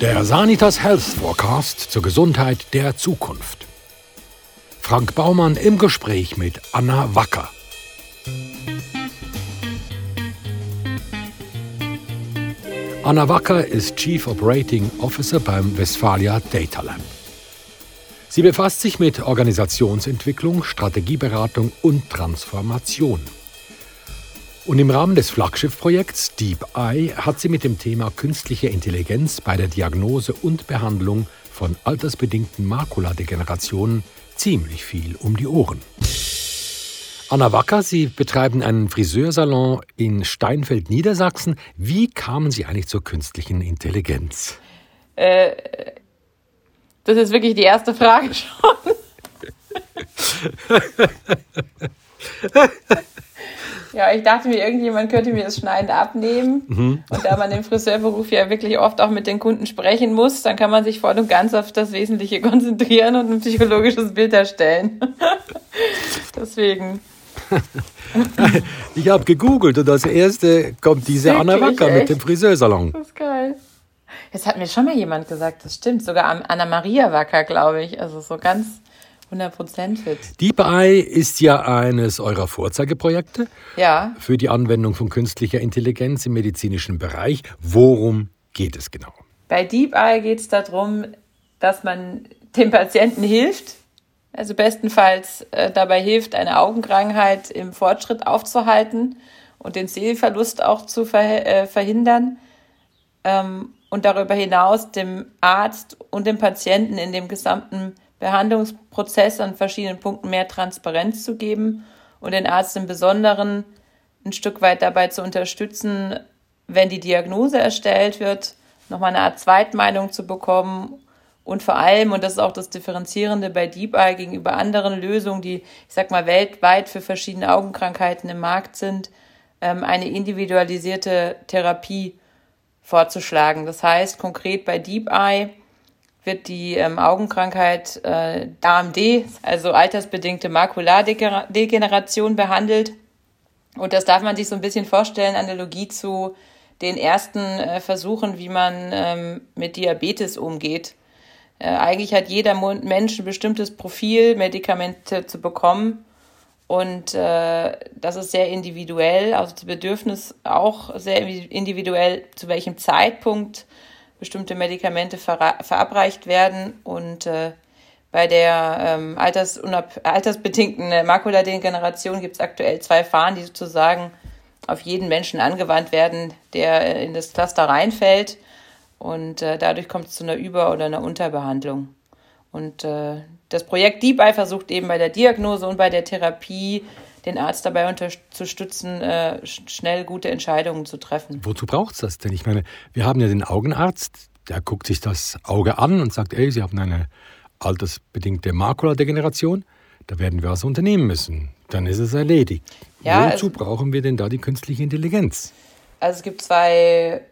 Der Sanitas Health Forecast zur Gesundheit der Zukunft. Frank Baumann im Gespräch mit Anna Wacker. Anna Wacker ist Chief Operating Officer beim Westfalia Data Lab. Sie befasst sich mit Organisationsentwicklung, Strategieberatung und Transformation. Und im Rahmen des Flaggschiffprojekts Deep Eye hat sie mit dem Thema künstliche Intelligenz bei der Diagnose und Behandlung von altersbedingten Makuladegenerationen ziemlich viel um die Ohren. Anna Wacker, Sie betreiben einen Friseursalon in Steinfeld, Niedersachsen. Wie kamen Sie eigentlich zur künstlichen Intelligenz? Äh, das ist wirklich die erste Frage schon. Ja, ich dachte mir, irgendjemand könnte mir das Schneiden abnehmen. Mhm. Und da man im Friseurberuf ja wirklich oft auch mit den Kunden sprechen muss, dann kann man sich voll und ganz auf das Wesentliche konzentrieren und ein psychologisches Bild erstellen. Deswegen. ich habe gegoogelt und als erste kommt diese Wirklich, Anna Wacker mit dem Friseursalon. Das ist geil. Jetzt hat mir schon mal jemand gesagt, das stimmt. Sogar Anna Maria Wacker, glaube ich. Also so ganz 100% fit. DeepEye ist ja eines eurer Vorzeigeprojekte ja. für die Anwendung von künstlicher Intelligenz im medizinischen Bereich. Worum geht es genau? Bei DeepEye geht es darum, dass man dem Patienten hilft, also bestenfalls äh, dabei hilft, eine Augenkrankheit im Fortschritt aufzuhalten und den Sehverlust auch zu ver äh, verhindern ähm, und darüber hinaus dem Arzt und dem Patienten in dem gesamten Behandlungsprozess an verschiedenen Punkten mehr Transparenz zu geben und den Arzt im Besonderen ein Stück weit dabei zu unterstützen, wenn die Diagnose erstellt wird, nochmal eine Art Zweitmeinung zu bekommen und vor allem, und das ist auch das Differenzierende bei DeepEye gegenüber anderen Lösungen, die, ich sag mal, weltweit für verschiedene Augenkrankheiten im Markt sind, ähm, eine individualisierte Therapie vorzuschlagen. Das heißt konkret bei DeepEye wird die ähm, Augenkrankheit äh, AMD, also altersbedingte Makulardegeneration, behandelt. Und das darf man sich so ein bisschen vorstellen, Analogie zu den ersten äh, Versuchen, wie man ähm, mit Diabetes umgeht. Äh, eigentlich hat jeder Mensch ein bestimmtes Profil, Medikamente zu bekommen. Und äh, das ist sehr individuell, also das Bedürfnis auch sehr individuell, zu welchem Zeitpunkt bestimmte Medikamente ver verabreicht werden und äh, bei der ähm, altersbedingten Makuladegeneration gibt es aktuell zwei Fahren, die sozusagen auf jeden Menschen angewandt werden, der in das Cluster reinfällt. Und äh, dadurch kommt es zu einer Über- oder einer Unterbehandlung. Und äh, das Projekt DeepEye versucht eben bei der Diagnose und bei der Therapie den Arzt dabei unterstützen, äh, schnell gute Entscheidungen zu treffen. Wozu braucht es das denn? Ich meine, wir haben ja den Augenarzt, der guckt sich das Auge an und sagt, ey, Sie haben eine altersbedingte Makuladegeneration, da werden wir was unternehmen müssen. Dann ist es erledigt. Ja, Wozu brauchen wir denn da die künstliche Intelligenz? Also es gibt zwei,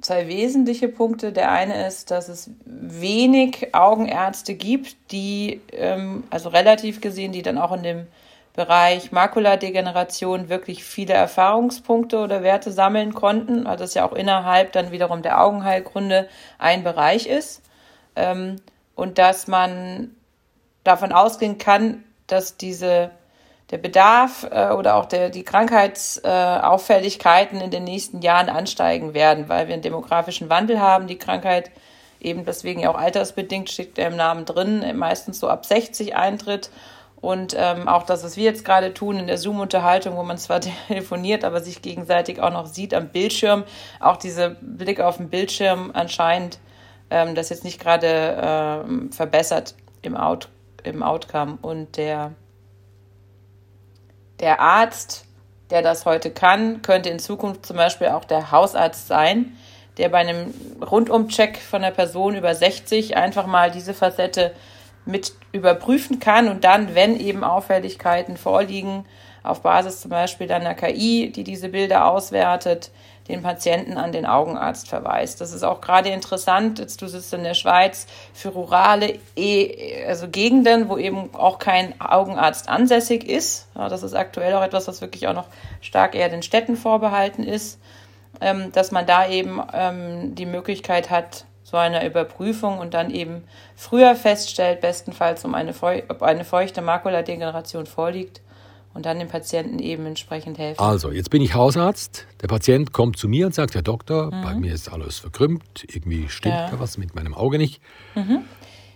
zwei wesentliche Punkte. Der eine ist, dass es wenig Augenärzte gibt, die, ähm, also relativ gesehen, die dann auch in dem Bereich Makuladegeneration wirklich viele Erfahrungspunkte oder Werte sammeln konnten, weil das ja auch innerhalb dann wiederum der Augenheilkunde ein Bereich ist. Ähm, und dass man davon ausgehen kann, dass diese der Bedarf äh, oder auch der, die Krankheitsauffälligkeiten in den nächsten Jahren ansteigen werden, weil wir einen demografischen Wandel haben. Die Krankheit eben deswegen auch altersbedingt steht im Namen drin, meistens so ab 60 eintritt und ähm, auch das, was wir jetzt gerade tun in der Zoom-Unterhaltung, wo man zwar telefoniert, aber sich gegenseitig auch noch sieht am Bildschirm, auch dieser Blick auf den Bildschirm anscheinend ähm, das jetzt nicht gerade ähm, verbessert im, Out, im Outcome. Und der, der Arzt, der das heute kann, könnte in Zukunft zum Beispiel auch der Hausarzt sein, der bei einem Rundumcheck von der Person über 60 einfach mal diese Facette mit überprüfen kann und dann, wenn eben Auffälligkeiten vorliegen, auf Basis zum Beispiel einer KI, die diese Bilder auswertet, den Patienten an den Augenarzt verweist. Das ist auch gerade interessant, jetzt du sitzt in der Schweiz, für rurale e also Gegenden, wo eben auch kein Augenarzt ansässig ist. Ja, das ist aktuell auch etwas, was wirklich auch noch stark eher den Städten vorbehalten ist, ähm, dass man da eben ähm, die Möglichkeit hat, so einer Überprüfung und dann eben früher feststellt, bestenfalls, um eine, ob eine feuchte Makuladegeneration vorliegt und dann dem Patienten eben entsprechend helfen. Also, jetzt bin ich Hausarzt. Der Patient kommt zu mir und sagt, Herr Doktor, mhm. bei mir ist alles verkrümmt, irgendwie stimmt ja. da was mit meinem Auge nicht. Mhm.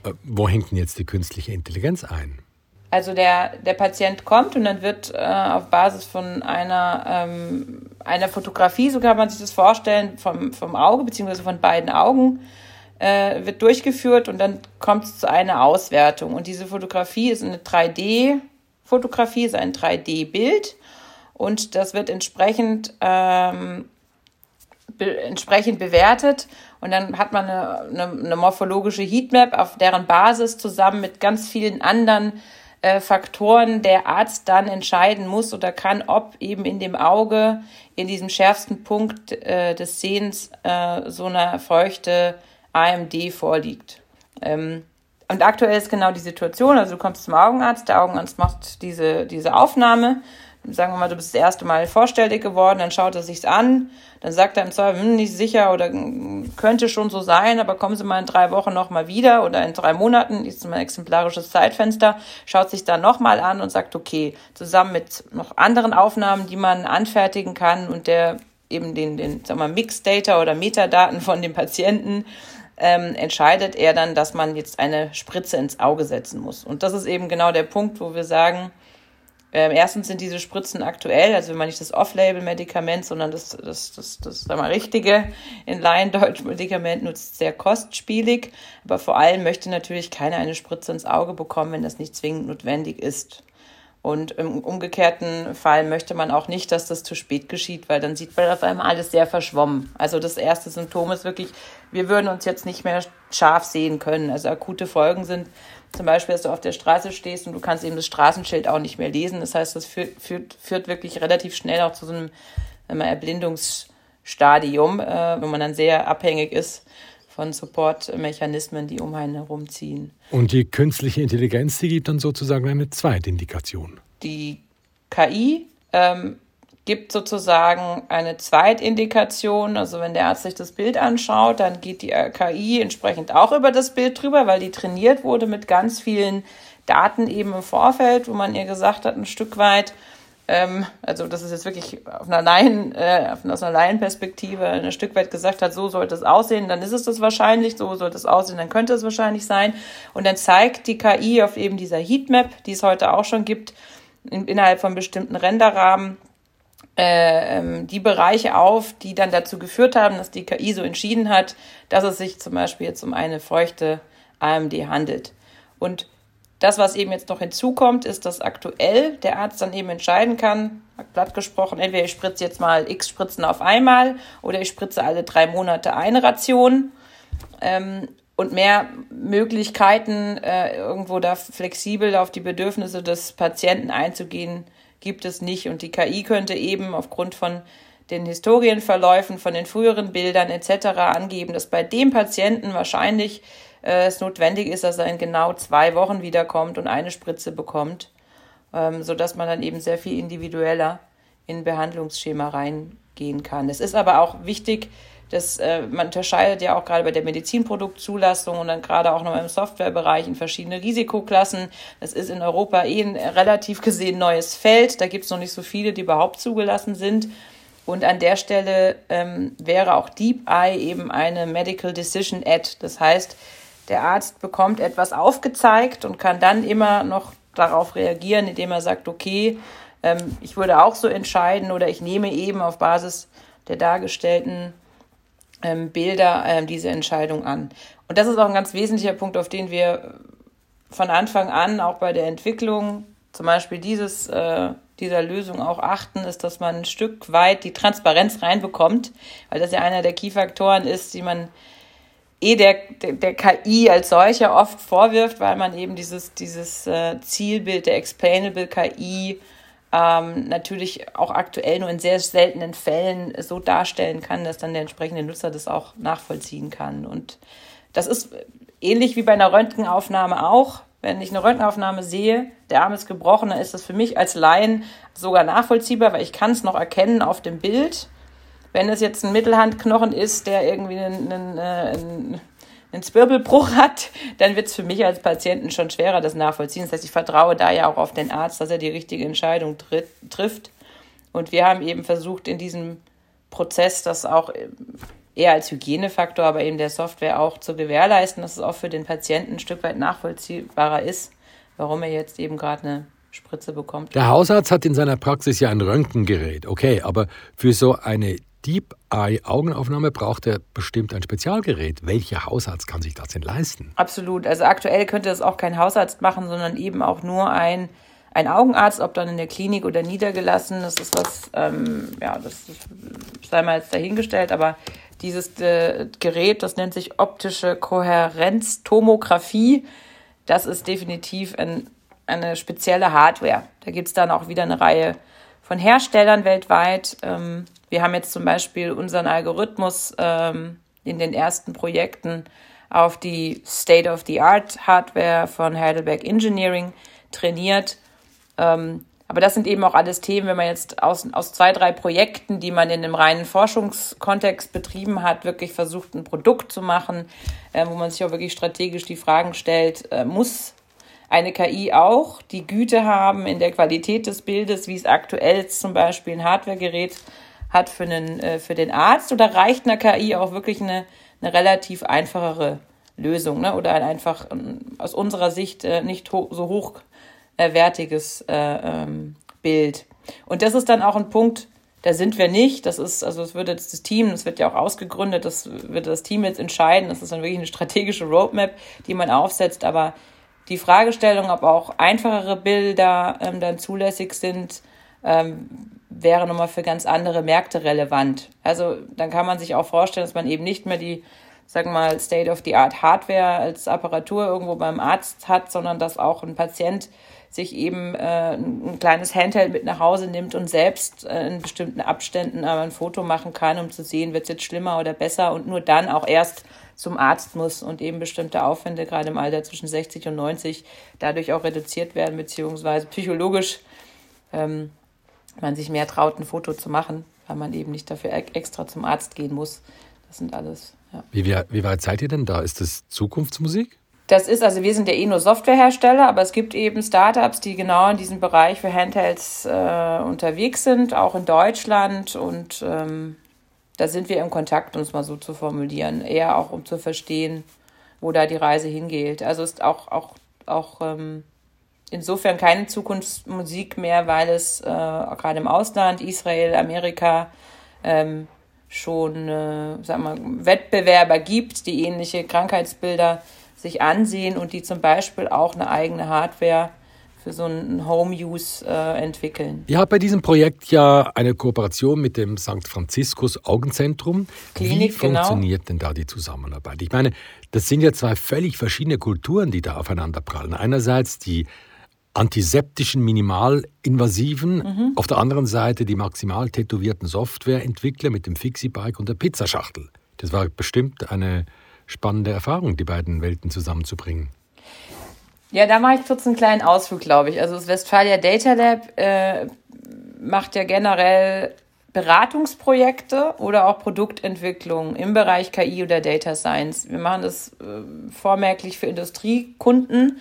Äh, wo hängt denn jetzt die künstliche Intelligenz ein? Also der, der Patient kommt und dann wird äh, auf Basis von einer, ähm, einer Fotografie, so kann man sich das vorstellen, vom, vom Auge beziehungsweise von beiden Augen, äh, wird durchgeführt und dann kommt es zu einer Auswertung. Und diese Fotografie ist eine 3D-Fotografie, ist ein 3D-Bild und das wird entsprechend, ähm, be entsprechend bewertet. Und dann hat man eine, eine, eine morphologische Heatmap, auf deren Basis zusammen mit ganz vielen anderen äh, Faktoren. Der Arzt dann entscheiden muss oder kann, ob eben in dem Auge, in diesem schärfsten Punkt äh, des Sehens, äh, so eine feuchte AMD vorliegt. Ähm, und aktuell ist genau die Situation, also du kommst zum Augenarzt, der Augenarzt macht diese, diese Aufnahme, sagen wir mal, du bist das erste Mal vorstellig geworden, dann schaut er sich's an, dann sagt er im Zweifel, hm, nicht sicher oder hm, könnte schon so sein, aber kommen Sie mal in drei Wochen nochmal wieder oder in drei Monaten, ist ein exemplarisches Zeitfenster, schaut sich dann nochmal an und sagt, okay, zusammen mit noch anderen Aufnahmen, die man anfertigen kann und der eben den, den sagen wir, Mixed-Data oder Metadaten von dem Patienten, ähm, entscheidet er dann, dass man jetzt eine Spritze ins Auge setzen muss. Und das ist eben genau der Punkt, wo wir sagen, ähm, erstens sind diese Spritzen aktuell, also wenn man nicht das Off-Label-Medikament, sondern das, das, das, das, sag mal, richtige in Laien-Deutsch-Medikament nutzt, sehr kostspielig. Aber vor allem möchte natürlich keiner eine Spritze ins Auge bekommen, wenn das nicht zwingend notwendig ist. Und im umgekehrten Fall möchte man auch nicht, dass das zu spät geschieht, weil dann sieht man auf einmal alles sehr verschwommen. Also das erste Symptom ist wirklich, wir würden uns jetzt nicht mehr scharf sehen können. Also akute Folgen sind zum Beispiel, dass du auf der Straße stehst und du kannst eben das Straßenschild auch nicht mehr lesen. Das heißt, das führt, führt, führt wirklich relativ schnell auch zu so einem Erblindungsstadium, äh, wo man dann sehr abhängig ist von Supportmechanismen, die um einen herumziehen. Und die künstliche Intelligenz, die gibt dann sozusagen eine zweite Indikation. Die KI ähm, gibt sozusagen eine Zweitindikation. Also wenn der Arzt sich das Bild anschaut, dann geht die KI entsprechend auch über das Bild drüber, weil die trainiert wurde mit ganz vielen Daten eben im Vorfeld, wo man ihr gesagt hat, ein Stück weit, ähm, also das ist jetzt wirklich auf einer Laien, äh, aus einer Laienperspektive ein Stück weit gesagt hat, so sollte es aussehen, dann ist es das wahrscheinlich, so sollte es aussehen, dann könnte es wahrscheinlich sein. Und dann zeigt die KI auf eben dieser Heatmap, die es heute auch schon gibt, in, innerhalb von bestimmten Renderrahmen, äh, ähm, die Bereiche auf, die dann dazu geführt haben, dass die KI so entschieden hat, dass es sich zum Beispiel jetzt um eine feuchte AMD handelt. Und das, was eben jetzt noch hinzukommt, ist, dass aktuell der Arzt dann eben entscheiden kann, platt gesprochen, entweder ich spritze jetzt mal x Spritzen auf einmal oder ich spritze alle drei Monate eine Ration. Ähm, und mehr Möglichkeiten, äh, irgendwo da flexibel auf die Bedürfnisse des Patienten einzugehen, gibt es nicht. Und die KI könnte eben aufgrund von den Historienverläufen, von den früheren Bildern etc. angeben, dass bei dem Patienten wahrscheinlich äh, es notwendig ist, dass er in genau zwei Wochen wiederkommt und eine Spritze bekommt, ähm, sodass man dann eben sehr viel individueller in Behandlungsschema reingehen kann. Es ist aber auch wichtig, das, äh, man unterscheidet ja auch gerade bei der Medizinproduktzulassung und dann gerade auch noch im Softwarebereich in verschiedene Risikoklassen. Das ist in Europa eh ein relativ gesehen neues Feld. Da gibt es noch nicht so viele, die überhaupt zugelassen sind. Und an der Stelle ähm, wäre auch Deep Eye eben eine Medical Decision Ad. Das heißt, der Arzt bekommt etwas aufgezeigt und kann dann immer noch darauf reagieren, indem er sagt, okay, ähm, ich würde auch so entscheiden oder ich nehme eben auf Basis der dargestellten ähm, Bilder ähm, diese Entscheidung an. Und das ist auch ein ganz wesentlicher Punkt, auf den wir von Anfang an auch bei der Entwicklung zum Beispiel dieses, äh, dieser Lösung auch achten, ist, dass man ein Stück weit die Transparenz reinbekommt, weil das ja einer der Key-Faktoren ist, die man eh der, der, KI als solcher oft vorwirft, weil man eben dieses, dieses äh, Zielbild der Explainable KI ähm, natürlich auch aktuell nur in sehr seltenen Fällen so darstellen kann, dass dann der entsprechende Nutzer das auch nachvollziehen kann. Und das ist ähnlich wie bei einer Röntgenaufnahme auch. Wenn ich eine Röntgenaufnahme sehe, der Arm ist gebrochen, dann ist das für mich als Laien sogar nachvollziehbar, weil ich kann es noch erkennen auf dem Bild. Wenn es jetzt ein Mittelhandknochen ist, der irgendwie einen, einen, einen einen Zwirbelbruch hat, dann wird es für mich als Patienten schon schwerer, das nachvollziehen. Das heißt, ich vertraue da ja auch auf den Arzt, dass er die richtige Entscheidung tritt, trifft. Und wir haben eben versucht, in diesem Prozess das auch eher als Hygienefaktor, aber eben der Software auch zu gewährleisten, dass es auch für den Patienten ein Stück weit nachvollziehbarer ist, warum er jetzt eben gerade eine Spritze bekommt. Der Hausarzt hat in seiner Praxis ja ein Röntgengerät, okay, aber für so eine Deep Eye Augenaufnahme braucht er bestimmt ein Spezialgerät. Welcher Hausarzt kann sich das denn leisten? Absolut. Also aktuell könnte das auch kein Hausarzt machen, sondern eben auch nur ein, ein Augenarzt, ob dann in der Klinik oder niedergelassen. Das ist was, ähm, ja, das sei mal jetzt dahingestellt, aber dieses äh, Gerät, das nennt sich optische Kohärenztomographie. Das ist definitiv ein, eine spezielle Hardware. Da gibt es dann auch wieder eine Reihe von Herstellern weltweit. Ähm, wir haben jetzt zum Beispiel unseren Algorithmus ähm, in den ersten Projekten auf die State-of-the-Art-Hardware von Heidelberg Engineering trainiert. Ähm, aber das sind eben auch alles Themen, wenn man jetzt aus, aus zwei, drei Projekten, die man in einem reinen Forschungskontext betrieben hat, wirklich versucht, ein Produkt zu machen, äh, wo man sich auch wirklich strategisch die Fragen stellt, äh, muss eine KI auch die Güte haben in der Qualität des Bildes, wie es aktuell zum Beispiel ein Hardwaregerät hat für, einen, äh, für den Arzt, oder reicht einer KI auch wirklich eine, eine relativ einfachere Lösung ne? oder ein einfach ähm, aus unserer Sicht äh, nicht ho so hoch äh, äh, ähm, Bild. Und das ist dann auch ein Punkt, da sind wir nicht. Das ist, also es wird das Team, das wird ja auch ausgegründet, das wird das Team jetzt entscheiden. Das ist dann wirklich eine strategische Roadmap, die man aufsetzt. Aber die Fragestellung, ob auch einfachere Bilder ähm, dann zulässig sind, ähm, wäre nochmal für ganz andere Märkte relevant. Also dann kann man sich auch vorstellen, dass man eben nicht mehr die, sagen wir mal, State-of-the-Art Hardware als Apparatur irgendwo beim Arzt hat, sondern dass auch ein Patient sich eben äh, ein kleines Handheld mit nach Hause nimmt und selbst äh, in bestimmten Abständen aber ein Foto machen kann, um zu sehen, wird es jetzt schlimmer oder besser und nur dann auch erst zum Arzt muss und eben bestimmte Aufwände gerade im Alter zwischen 60 und 90 dadurch auch reduziert werden, beziehungsweise psychologisch ähm, man sich mehr traut, ein Foto zu machen, weil man eben nicht dafür extra zum Arzt gehen muss. Das sind alles. Ja. Wie, wie, wie weit seid ihr denn da? Ist das Zukunftsmusik? Das ist, also wir sind ja eh nur Softwarehersteller, aber es gibt eben Startups, die genau in diesem Bereich für Handhelds äh, unterwegs sind, auch in Deutschland. Und ähm, da sind wir im Kontakt, um es mal so zu formulieren. Eher auch, um zu verstehen, wo da die Reise hingeht. Also ist auch, auch, auch ähm, insofern keine Zukunftsmusik mehr, weil es äh, gerade im Ausland, Israel, Amerika, ähm, schon äh, sag mal, Wettbewerber gibt, die ähnliche Krankheitsbilder sich ansehen und die zum Beispiel auch eine eigene Hardware für so einen Home-Use äh, entwickeln. Ihr habt bei diesem Projekt ja eine Kooperation mit dem St. Franziskus Augenzentrum. Klinik, Wie genau. funktioniert genau. denn da die Zusammenarbeit? Ich meine, das sind ja zwei völlig verschiedene Kulturen, die da aufeinander prallen. Einerseits die antiseptischen Minimalinvasiven, mhm. auf der anderen Seite die maximal tätowierten Softwareentwickler mit dem Fixie-Bike und der Pizzaschachtel. Das war bestimmt eine spannende Erfahrung, die beiden Welten zusammenzubringen. Ja, da mache ich kurz einen kleinen Ausflug, glaube ich. Also das Westfalia Data Lab äh, macht ja generell Beratungsprojekte oder auch Produktentwicklung im Bereich KI oder Data Science. Wir machen das äh, vormerklich für Industriekunden.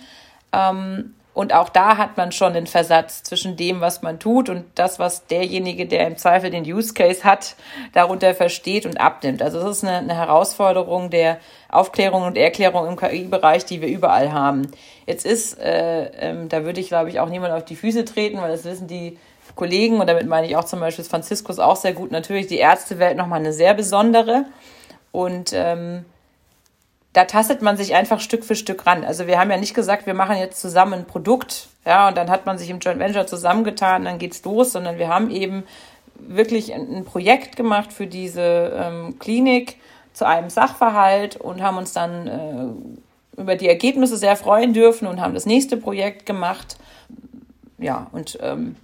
Ähm, und auch da hat man schon den Versatz zwischen dem, was man tut und das, was derjenige, der im Zweifel den Use Case hat, darunter versteht und abnimmt. Also das ist eine, eine Herausforderung der Aufklärung und Erklärung im KI-Bereich, die wir überall haben. Jetzt ist, äh, ähm, da würde ich, glaube ich, auch niemand auf die Füße treten, weil das wissen die Kollegen, und damit meine ich auch zum Beispiel Franziskus auch sehr gut, natürlich die Ärztewelt nochmal eine sehr besondere. Und ähm, da tastet man sich einfach Stück für Stück ran. Also wir haben ja nicht gesagt, wir machen jetzt zusammen ein Produkt, ja, und dann hat man sich im Joint Venture zusammengetan, dann geht's los, sondern wir haben eben wirklich ein, Projekt gemacht für diese ähm, Klinik zu einem Sachverhalt und haben uns dann äh, über die Ergebnisse sehr freuen dürfen und haben das nächste Projekt gemacht. Ja, und ähm,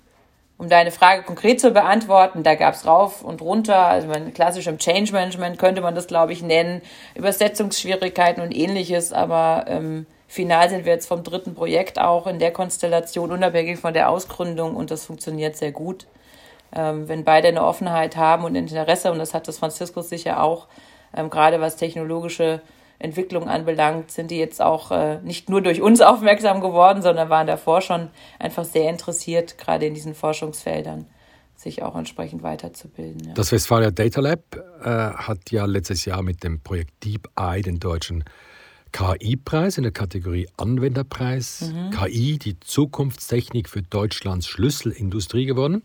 um deine Frage konkret zu beantworten, da gab es rauf und runter, also mein klassischem Change Management könnte man das, glaube ich, nennen, Übersetzungsschwierigkeiten und ähnliches, aber ähm, final sind wir jetzt vom dritten Projekt auch in der Konstellation, unabhängig von der Ausgründung. Und das funktioniert sehr gut. Ähm, wenn beide eine Offenheit haben und Interesse, und das hat das Franziskus sicher auch, ähm, gerade was technologische Entwicklung anbelangt, sind die jetzt auch äh, nicht nur durch uns aufmerksam geworden, sondern waren davor schon einfach sehr interessiert, gerade in diesen Forschungsfeldern sich auch entsprechend weiterzubilden. Ja. Das Westfalia Data Lab äh, hat ja letztes Jahr mit dem Projekt Deep Eye den deutschen KI-Preis in der Kategorie Anwenderpreis. Mhm. KI, die Zukunftstechnik für Deutschlands Schlüsselindustrie gewonnen.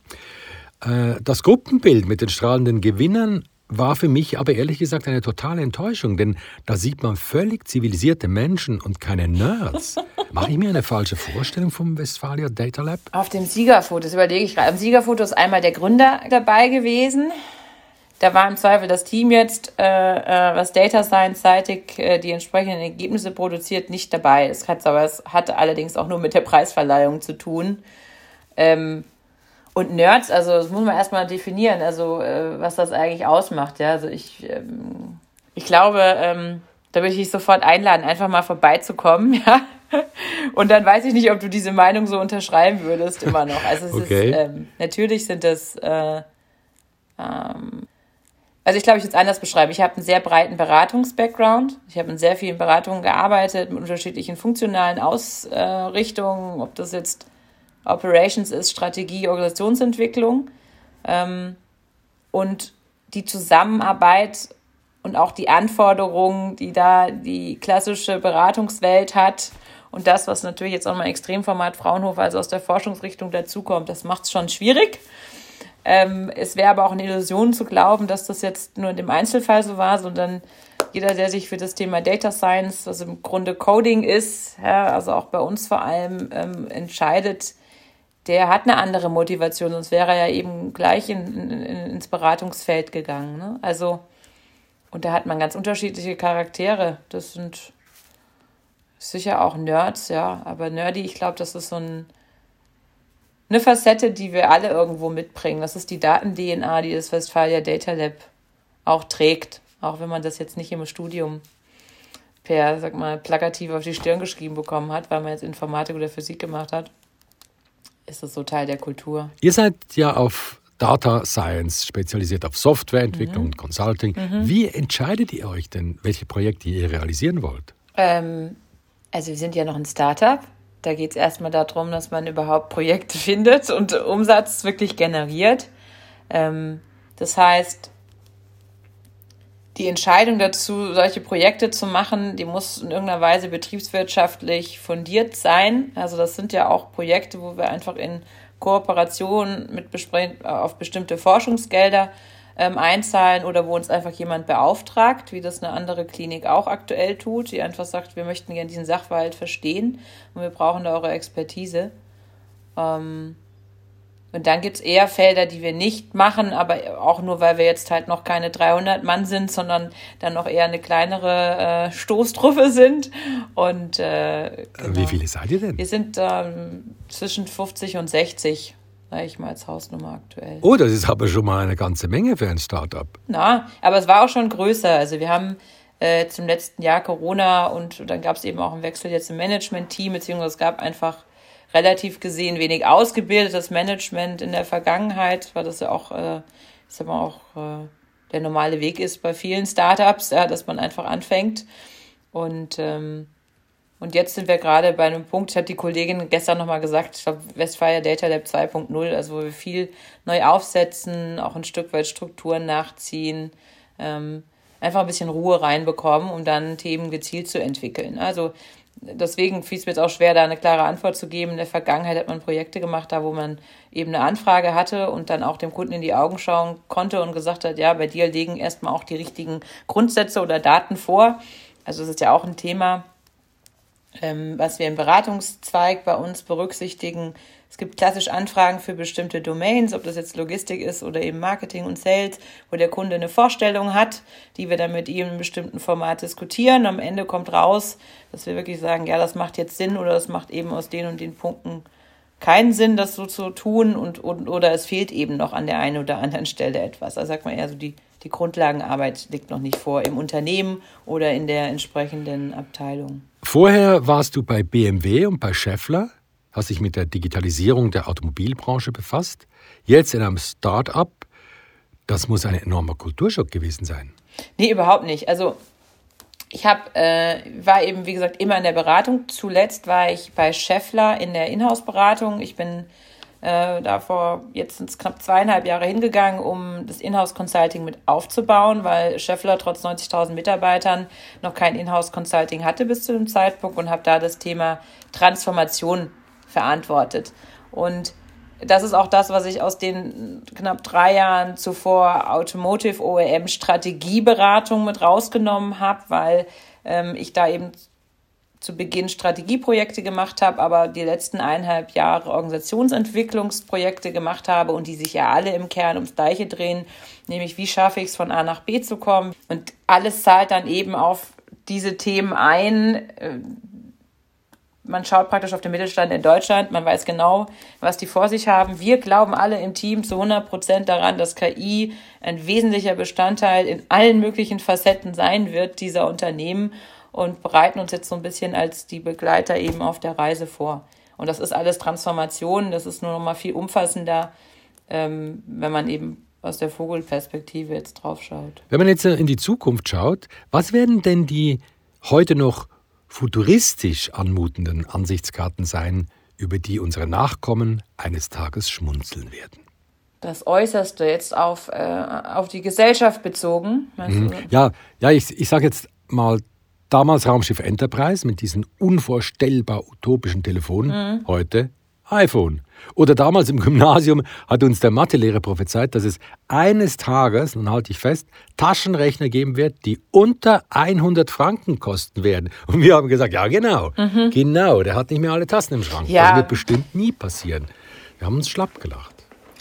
Äh, das Gruppenbild mit den strahlenden Gewinnern war für mich aber ehrlich gesagt eine totale Enttäuschung, denn da sieht man völlig zivilisierte Menschen und keine Nerds. Mache ich mir eine falsche Vorstellung vom Westfalia Data Lab? Auf dem Siegerfoto, das überlege ich gerade. Am Siegerfoto ist einmal der Gründer dabei gewesen. Da war im Zweifel das Team jetzt, äh, äh, was Data Science-seitig äh, die entsprechenden Ergebnisse produziert, nicht dabei. Es hat aber es hatte allerdings auch nur mit der Preisverleihung zu tun. Ähm, und Nerds, also das muss man erstmal definieren, also äh, was das eigentlich ausmacht. Ja, also ich, ähm, ich glaube, ähm, da würde ich dich sofort einladen, einfach mal vorbeizukommen, ja. Und dann weiß ich nicht, ob du diese Meinung so unterschreiben würdest, immer noch. Also es okay. ist, ähm, natürlich sind das, äh, ähm, also ich glaube, ich würde es anders beschreiben. Ich habe einen sehr breiten Beratungs-Background. Ich habe in sehr vielen Beratungen gearbeitet, mit unterschiedlichen funktionalen Ausrichtungen, ob das jetzt Operations ist Strategie, Organisationsentwicklung. Ähm, und die Zusammenarbeit und auch die Anforderungen, die da die klassische Beratungswelt hat und das, was natürlich jetzt auch mal Extremformat Fraunhofer, also aus der Forschungsrichtung dazukommt, das macht es schon schwierig. Ähm, es wäre aber auch eine Illusion zu glauben, dass das jetzt nur in dem Einzelfall so war, sondern jeder, der sich für das Thema Data Science, was im Grunde Coding ist, ja, also auch bei uns vor allem ähm, entscheidet, der hat eine andere Motivation, sonst wäre er ja eben gleich in, in, ins Beratungsfeld gegangen. Ne? Also, und da hat man ganz unterschiedliche Charaktere. Das sind sicher auch Nerds, ja, aber nerdy, ich glaube, das ist so ein, eine Facette, die wir alle irgendwo mitbringen. Das ist die Daten-DNA, die das Westfalia Data Lab auch trägt, auch wenn man das jetzt nicht im Studium per, sag mal, plakativ auf die Stirn geschrieben bekommen hat, weil man jetzt Informatik oder Physik gemacht hat ist es so Teil der Kultur. Ihr seid ja auf Data Science spezialisiert auf Softwareentwicklung mhm. und Consulting. Mhm. Wie entscheidet ihr euch denn, welche Projekte ihr realisieren wollt? Ähm, also wir sind ja noch ein Startup. Da geht es erstmal darum, dass man überhaupt Projekte findet und Umsatz wirklich generiert. Ähm, das heißt, die Entscheidung dazu, solche Projekte zu machen, die muss in irgendeiner Weise betriebswirtschaftlich fundiert sein. Also das sind ja auch Projekte, wo wir einfach in Kooperation mit auf bestimmte Forschungsgelder ähm, einzahlen oder wo uns einfach jemand beauftragt, wie das eine andere Klinik auch aktuell tut, die einfach sagt, wir möchten gerne diesen Sachverhalt verstehen und wir brauchen da eure Expertise. Ähm, und dann gibt's eher Felder, die wir nicht machen, aber auch nur, weil wir jetzt halt noch keine 300 Mann sind, sondern dann noch eher eine kleinere äh, Stoßtruppe sind. Und äh, genau. Wie viele seid ihr denn? Wir sind ähm, zwischen 50 und 60, sage ich mal, als Hausnummer aktuell. Oh, das ist aber schon mal eine ganze Menge für ein Startup. Na, aber es war auch schon größer. Also wir haben äh, zum letzten Jahr Corona und dann gab es eben auch einen Wechsel jetzt im Management-Team, beziehungsweise es gab einfach relativ gesehen wenig ausgebildetes Management in der Vergangenheit, weil das ja auch, äh, ich sag mal, auch äh, der normale Weg ist bei vielen Startups, ja, dass man einfach anfängt. Und, ähm, und jetzt sind wir gerade bei einem Punkt, ich hatte die Kollegin gestern nochmal gesagt, ich glaube, Westfalia Data Lab 2.0, also wo wir viel neu aufsetzen, auch ein Stück weit Strukturen nachziehen, ähm, einfach ein bisschen Ruhe reinbekommen, um dann Themen gezielt zu entwickeln. Also deswegen fiel es mir jetzt auch schwer, da eine klare Antwort zu geben. In der Vergangenheit hat man Projekte gemacht, da wo man eben eine Anfrage hatte und dann auch dem Kunden in die Augen schauen konnte und gesagt hat, ja, bei dir liegen erstmal auch die richtigen Grundsätze oder Daten vor. Also es ist ja auch ein Thema, ähm, was wir im Beratungszweig bei uns berücksichtigen, es gibt klassisch Anfragen für bestimmte Domains, ob das jetzt Logistik ist oder eben Marketing und Sales, wo der Kunde eine Vorstellung hat, die wir dann mit ihm in einem bestimmten Format diskutieren. Am Ende kommt raus, dass wir wirklich sagen, ja, das macht jetzt Sinn oder das macht eben aus den und den Punkten keinen Sinn, das so zu tun und, und oder es fehlt eben noch an der einen oder anderen Stelle etwas. Also sagt man eher so, die, die Grundlagenarbeit liegt noch nicht vor im Unternehmen oder in der entsprechenden Abteilung. Vorher warst du bei BMW und bei Scheffler hast dich mit der Digitalisierung der Automobilbranche befasst. Jetzt in einem Start-up. Das muss ein enormer Kulturschock gewesen sein. Nee, überhaupt nicht. Also ich hab, äh, war eben, wie gesagt, immer in der Beratung. Zuletzt war ich bei Scheffler in der Inhouse-Beratung. Ich bin äh, da vor jetzt sind es knapp zweieinhalb Jahre hingegangen, um das Inhouse-Consulting mit aufzubauen, weil Scheffler trotz 90.000 Mitarbeitern noch kein Inhouse-Consulting hatte bis zu dem Zeitpunkt und habe da das Thema Transformation verantwortet. Und das ist auch das, was ich aus den knapp drei Jahren zuvor Automotive OEM Strategieberatung mit rausgenommen habe, weil ähm, ich da eben zu Beginn Strategieprojekte gemacht habe, aber die letzten eineinhalb Jahre Organisationsentwicklungsprojekte gemacht habe und die sich ja alle im Kern ums Gleiche drehen, nämlich wie schaffe ich es von A nach B zu kommen. Und alles zahlt dann eben auf diese Themen ein, äh, man schaut praktisch auf den Mittelstand in Deutschland, man weiß genau, was die vor sich haben. Wir glauben alle im Team zu 100 Prozent daran, dass KI ein wesentlicher Bestandteil in allen möglichen Facetten sein wird dieser Unternehmen und bereiten uns jetzt so ein bisschen als die Begleiter eben auf der Reise vor. Und das ist alles Transformation, das ist nur noch mal viel umfassender, ähm, wenn man eben aus der Vogelperspektive jetzt drauf schaut. Wenn man jetzt in die Zukunft schaut, was werden denn die heute noch futuristisch anmutenden Ansichtskarten sein, über die unsere Nachkommen eines Tages schmunzeln werden. Das Äußerste jetzt auf, äh, auf die Gesellschaft bezogen. Mhm. Ja, ja, ich, ich sage jetzt mal damals Raumschiff Enterprise mit diesen unvorstellbar utopischen Telefonen, mhm. heute iPhone. Oder damals im Gymnasium hat uns der Mathelehrer prophezeit, dass es eines Tages, nun halte ich fest, Taschenrechner geben wird, die unter 100 Franken kosten werden. Und wir haben gesagt, ja genau, mhm. genau, der hat nicht mehr alle Tassen im Schrank. Ja. Das wird bestimmt nie passieren. Wir haben uns schlapp gelacht.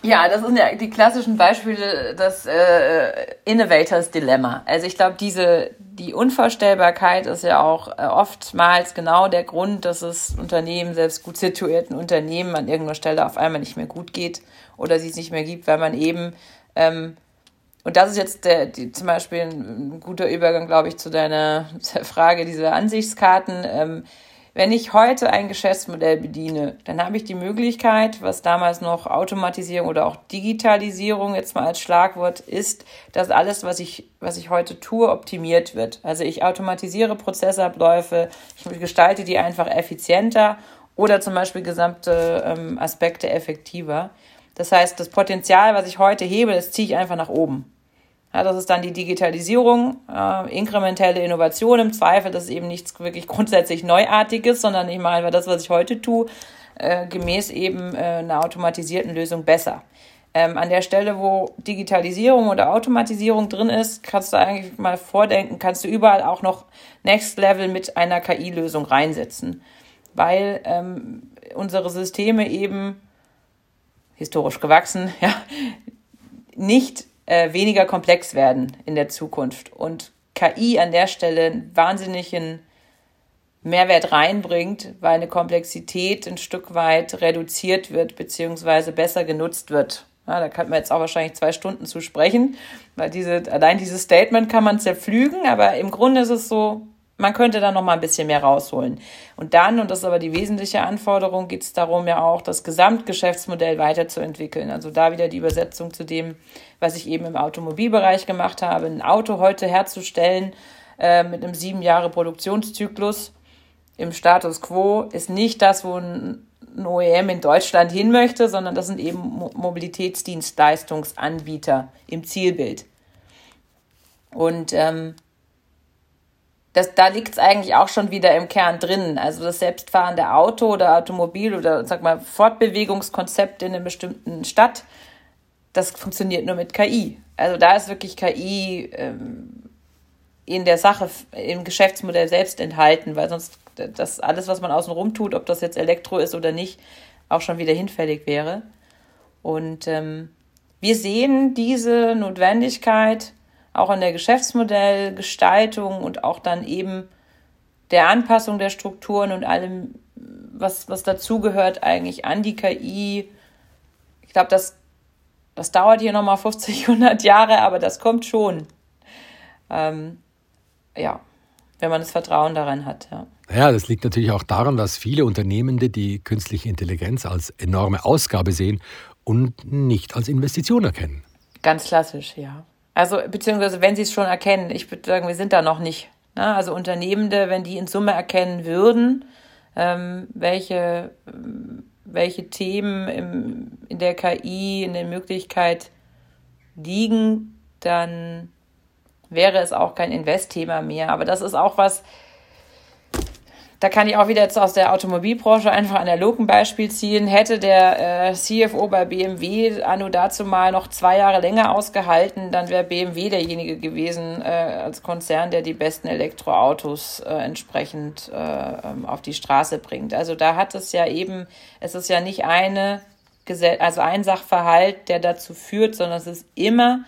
Ja, das sind ja die klassischen Beispiele des äh, Innovators Dilemma. Also ich glaube, diese die Unvorstellbarkeit ist ja auch äh, oftmals genau der Grund, dass es Unternehmen, selbst gut situierten Unternehmen, an irgendeiner Stelle auf einmal nicht mehr gut geht oder sie es nicht mehr gibt, weil man eben ähm, und das ist jetzt der, die, zum Beispiel ein, guter Übergang, glaube ich, zu deiner Frage dieser Ansichtskarten. Ähm, wenn ich heute ein Geschäftsmodell bediene, dann habe ich die Möglichkeit, was damals noch Automatisierung oder auch Digitalisierung jetzt mal als Schlagwort ist, dass alles, was ich, was ich heute tue, optimiert wird. Also ich automatisiere Prozessabläufe, ich gestalte die einfach effizienter oder zum Beispiel gesamte ähm, Aspekte effektiver. Das heißt, das Potenzial, was ich heute hebe, das ziehe ich einfach nach oben. Ja, das ist dann die Digitalisierung, äh, inkrementelle Innovation im Zweifel. Das ist eben nichts wirklich grundsätzlich Neuartiges, sondern ich mache einfach das, was ich heute tue, äh, gemäß eben äh, einer automatisierten Lösung besser. Ähm, an der Stelle, wo Digitalisierung oder Automatisierung drin ist, kannst du eigentlich mal vordenken, kannst du überall auch noch Next Level mit einer KI-Lösung reinsetzen, weil ähm, unsere Systeme eben historisch gewachsen, ja, nicht äh, weniger komplex werden in der Zukunft und KI an der Stelle einen wahnsinnigen Mehrwert reinbringt, weil eine Komplexität ein Stück weit reduziert wird beziehungsweise besser genutzt wird. Ja, da kann man jetzt auch wahrscheinlich zwei Stunden zu sprechen, weil diese, allein dieses Statement kann man zerpflügen, aber im Grunde ist es so, man könnte da noch mal ein bisschen mehr rausholen. Und dann, und das ist aber die wesentliche Anforderung, geht es darum, ja auch das Gesamtgeschäftsmodell weiterzuentwickeln. Also da wieder die Übersetzung zu dem, was ich eben im Automobilbereich gemacht habe. Ein Auto heute herzustellen äh, mit einem sieben Jahre Produktionszyklus im Status quo ist nicht das, wo ein, ein OEM in Deutschland hin möchte, sondern das sind eben Mobilitätsdienstleistungsanbieter im Zielbild. Und ähm, das, da liegt es eigentlich auch schon wieder im Kern drin. Also das selbstfahrende Auto oder Automobil oder sag mal Fortbewegungskonzept in einer bestimmten Stadt, das funktioniert nur mit KI. Also da ist wirklich KI ähm, in der Sache, im Geschäftsmodell selbst enthalten, weil sonst das alles, was man außenrum tut, ob das jetzt Elektro ist oder nicht, auch schon wieder hinfällig wäre. Und ähm, wir sehen diese Notwendigkeit, auch in der Geschäftsmodellgestaltung und auch dann eben der Anpassung der Strukturen und allem, was, was dazugehört eigentlich an die KI. Ich glaube, das, das dauert hier nochmal 50, 100 Jahre, aber das kommt schon. Ähm, ja, wenn man das Vertrauen daran hat. Ja. Ja, das liegt natürlich auch daran, dass viele Unternehmende die künstliche Intelligenz als enorme Ausgabe sehen und nicht als Investition erkennen. Ganz klassisch, ja. Also, beziehungsweise wenn sie es schon erkennen, ich würde sagen, wir sind da noch nicht. Na, also Unternehmende, wenn die in Summe erkennen würden, ähm, welche, welche Themen im, in der KI, in der Möglichkeit liegen, dann wäre es auch kein Investthema mehr. Aber das ist auch was, da kann ich auch wieder jetzt aus der Automobilbranche einfach analog ein Beispiel ziehen. Hätte der äh, CFO bei BMW anno dazu mal noch zwei Jahre länger ausgehalten, dann wäre BMW derjenige gewesen äh, als Konzern, der die besten Elektroautos äh, entsprechend äh, ähm, auf die Straße bringt. Also da hat es ja eben, es ist ja nicht eine, also ein Sachverhalt, der dazu führt, sondern es ist immer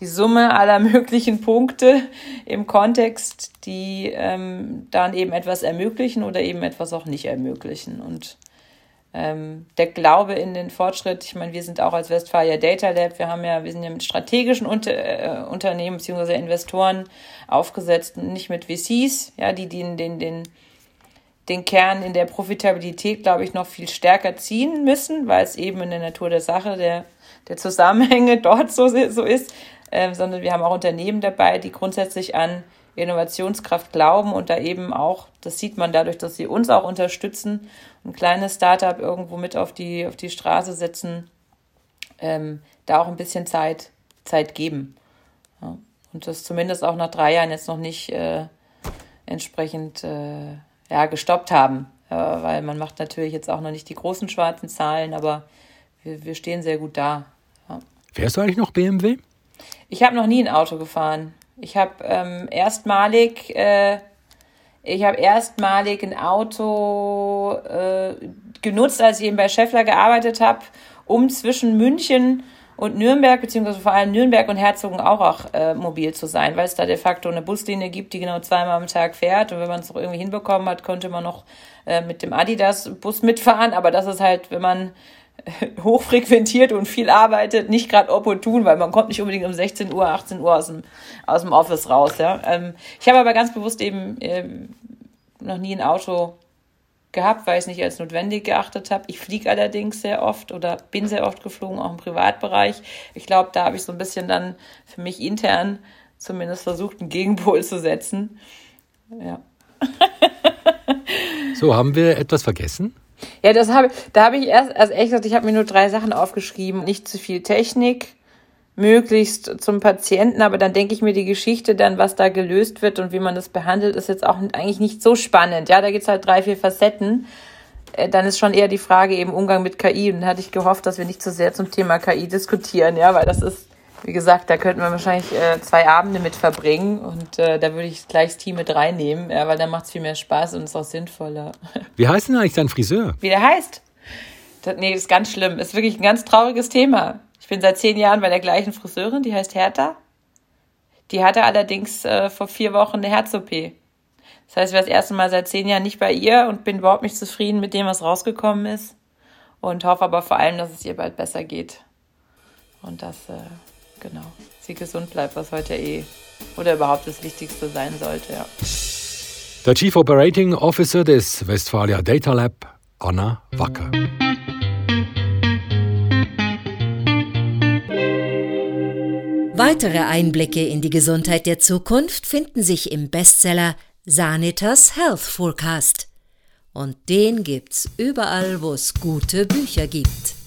die Summe aller möglichen Punkte im Kontext, die ähm, dann eben etwas ermöglichen oder eben etwas auch nicht ermöglichen. Und ähm, der Glaube in den Fortschritt, ich meine, wir sind auch als Westfalia Data Lab, wir haben ja, wir sind ja mit strategischen Unter äh, Unternehmen bzw. Investoren aufgesetzt, nicht mit VCs, ja, die den, den, den, den Kern in der Profitabilität, glaube ich, noch viel stärker ziehen müssen, weil es eben in der Natur der Sache der, der Zusammenhänge dort so, so ist äh, sondern wir haben auch Unternehmen dabei, die grundsätzlich an Innovationskraft glauben und da eben auch, das sieht man dadurch, dass sie uns auch unterstützen, ein kleines Startup irgendwo mit auf die, auf die Straße setzen, ähm, da auch ein bisschen Zeit, Zeit geben. Ja. Und das zumindest auch nach drei Jahren jetzt noch nicht äh, entsprechend äh, ja, gestoppt haben. Ja, weil man macht natürlich jetzt auch noch nicht die großen schwarzen Zahlen, aber wir, wir stehen sehr gut da. Ja. Fährst du eigentlich noch BMW? Ich habe noch nie ein Auto gefahren. Ich habe ähm, erstmalig, äh, ich habe erstmalig ein Auto äh, genutzt, als ich eben bei Scheffler gearbeitet habe, um zwischen München und Nürnberg, beziehungsweise vor allem Nürnberg und Herzogenaurach äh, mobil zu sein, weil es da de facto eine Buslinie gibt, die genau zweimal am Tag fährt. Und wenn man es noch irgendwie hinbekommen hat, konnte man noch äh, mit dem Adidas-Bus mitfahren. Aber das ist halt, wenn man hochfrequentiert und viel arbeitet, nicht gerade opportun, weil man kommt nicht unbedingt um 16 Uhr, 18 Uhr aus dem, aus dem Office raus. Ja. Ähm, ich habe aber ganz bewusst eben ähm, noch nie ein Auto gehabt, weil ich es nicht als notwendig geachtet habe. Ich fliege allerdings sehr oft oder bin sehr oft geflogen, auch im Privatbereich. Ich glaube, da habe ich so ein bisschen dann für mich intern zumindest versucht, einen Gegenpol zu setzen. Ja. so, haben wir etwas vergessen? Ja, das habe da habe ich erst, also ehrlich gesagt, ich habe mir nur drei Sachen aufgeschrieben. Nicht zu viel Technik, möglichst zum Patienten, aber dann denke ich mir die Geschichte dann, was da gelöst wird und wie man das behandelt, ist jetzt auch eigentlich nicht so spannend. Ja, da gibt's halt drei, vier Facetten. Äh, dann ist schon eher die Frage eben Umgang mit KI. Und dann hatte ich gehofft, dass wir nicht zu so sehr zum Thema KI diskutieren, ja, weil das ist wie gesagt, da könnten wir wahrscheinlich äh, zwei Abende mit verbringen und äh, da würde ich gleich das Team mit reinnehmen, ja, weil dann macht es viel mehr Spaß und ist auch sinnvoller. Wie heißt denn eigentlich dein Friseur? Wie der heißt? Das, nee, das ist ganz schlimm. Ist wirklich ein ganz trauriges Thema. Ich bin seit zehn Jahren bei der gleichen Friseurin, die heißt Hertha. Die hatte allerdings äh, vor vier Wochen eine Herz-OP. Das heißt, ich war das erste Mal seit zehn Jahren nicht bei ihr und bin überhaupt nicht zufrieden mit dem, was rausgekommen ist. Und hoffe aber vor allem, dass es ihr bald besser geht. Und dass äh, genau, sie gesund bleibt, was heute eh oder überhaupt das Wichtigste sein sollte, ja. Der Chief Operating Officer des Westfalia Data Lab, Anna Wacker. Weitere Einblicke in die Gesundheit der Zukunft finden sich im Bestseller Sanitas Health Forecast. Und den gibt's überall, wo es gute Bücher gibt.